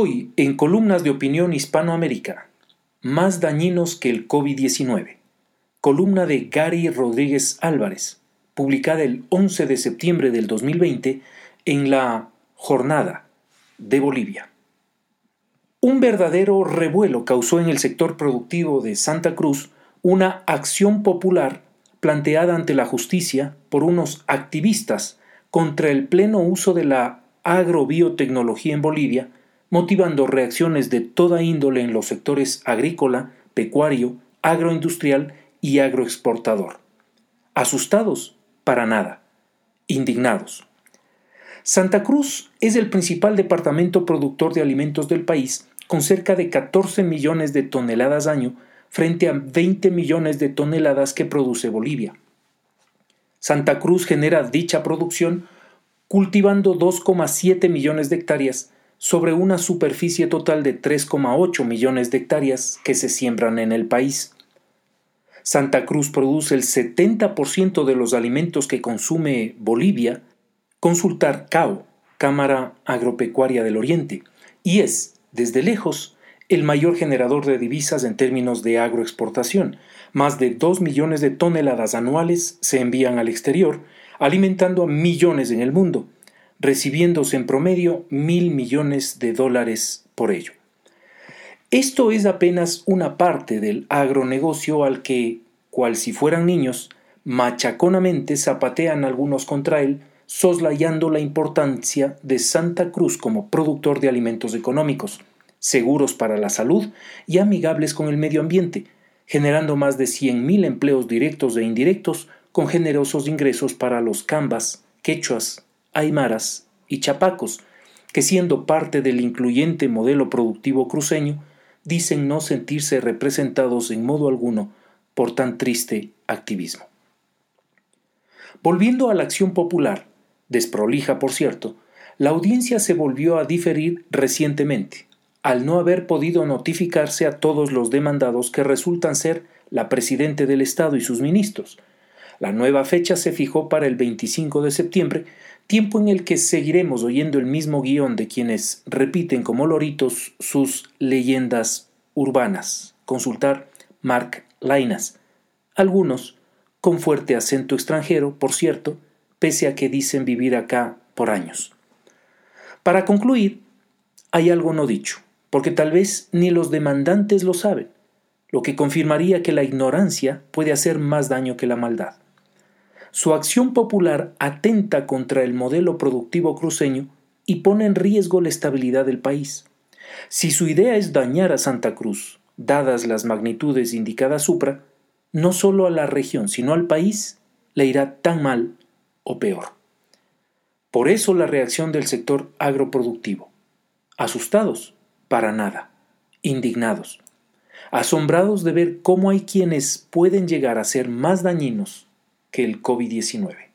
Hoy, en columnas de opinión Hispanoamérica, más dañinos que el COVID-19. Columna de Gary Rodríguez Álvarez, publicada el 11 de septiembre del 2020 en la Jornada de Bolivia. Un verdadero revuelo causó en el sector productivo de Santa Cruz una acción popular planteada ante la justicia por unos activistas contra el pleno uso de la agrobiotecnología en Bolivia motivando reacciones de toda índole en los sectores agrícola, pecuario, agroindustrial y agroexportador. Asustados, para nada. Indignados. Santa Cruz es el principal departamento productor de alimentos del país, con cerca de 14 millones de toneladas año frente a 20 millones de toneladas que produce Bolivia. Santa Cruz genera dicha producción cultivando 2,7 millones de hectáreas sobre una superficie total de 3,8 millones de hectáreas que se siembran en el país. Santa Cruz produce el 70% de los alimentos que consume Bolivia, consultar CAO, Cámara Agropecuaria del Oriente, y es, desde lejos, el mayor generador de divisas en términos de agroexportación. Más de 2 millones de toneladas anuales se envían al exterior, alimentando a millones en el mundo, recibiéndose en promedio mil millones de dólares por ello. Esto es apenas una parte del agronegocio al que, cual si fueran niños, machaconamente zapatean algunos contra él, soslayando la importancia de Santa Cruz como productor de alimentos económicos, seguros para la salud y amigables con el medio ambiente, generando más de 100.000 empleos directos e indirectos con generosos ingresos para los cambas, quechuas, aymaras y chapacos, que siendo parte del incluyente modelo productivo cruceño, dicen no sentirse representados en modo alguno por tan triste activismo. Volviendo a la acción popular, desprolija por cierto, la audiencia se volvió a diferir recientemente, al no haber podido notificarse a todos los demandados que resultan ser la Presidente del Estado y sus ministros. La nueva fecha se fijó para el 25 de septiembre, tiempo en el que seguiremos oyendo el mismo guion de quienes repiten como loritos sus leyendas urbanas. Consultar Mark Lainas. Algunos con fuerte acento extranjero, por cierto, pese a que dicen vivir acá por años. Para concluir, hay algo no dicho, porque tal vez ni los demandantes lo saben, lo que confirmaría que la ignorancia puede hacer más daño que la maldad. Su acción popular atenta contra el modelo productivo cruceño y pone en riesgo la estabilidad del país. Si su idea es dañar a Santa Cruz, dadas las magnitudes indicadas supra, no solo a la región, sino al país le irá tan mal o peor. Por eso la reacción del sector agroproductivo. Asustados, para nada. Indignados. Asombrados de ver cómo hay quienes pueden llegar a ser más dañinos que el COVID-19.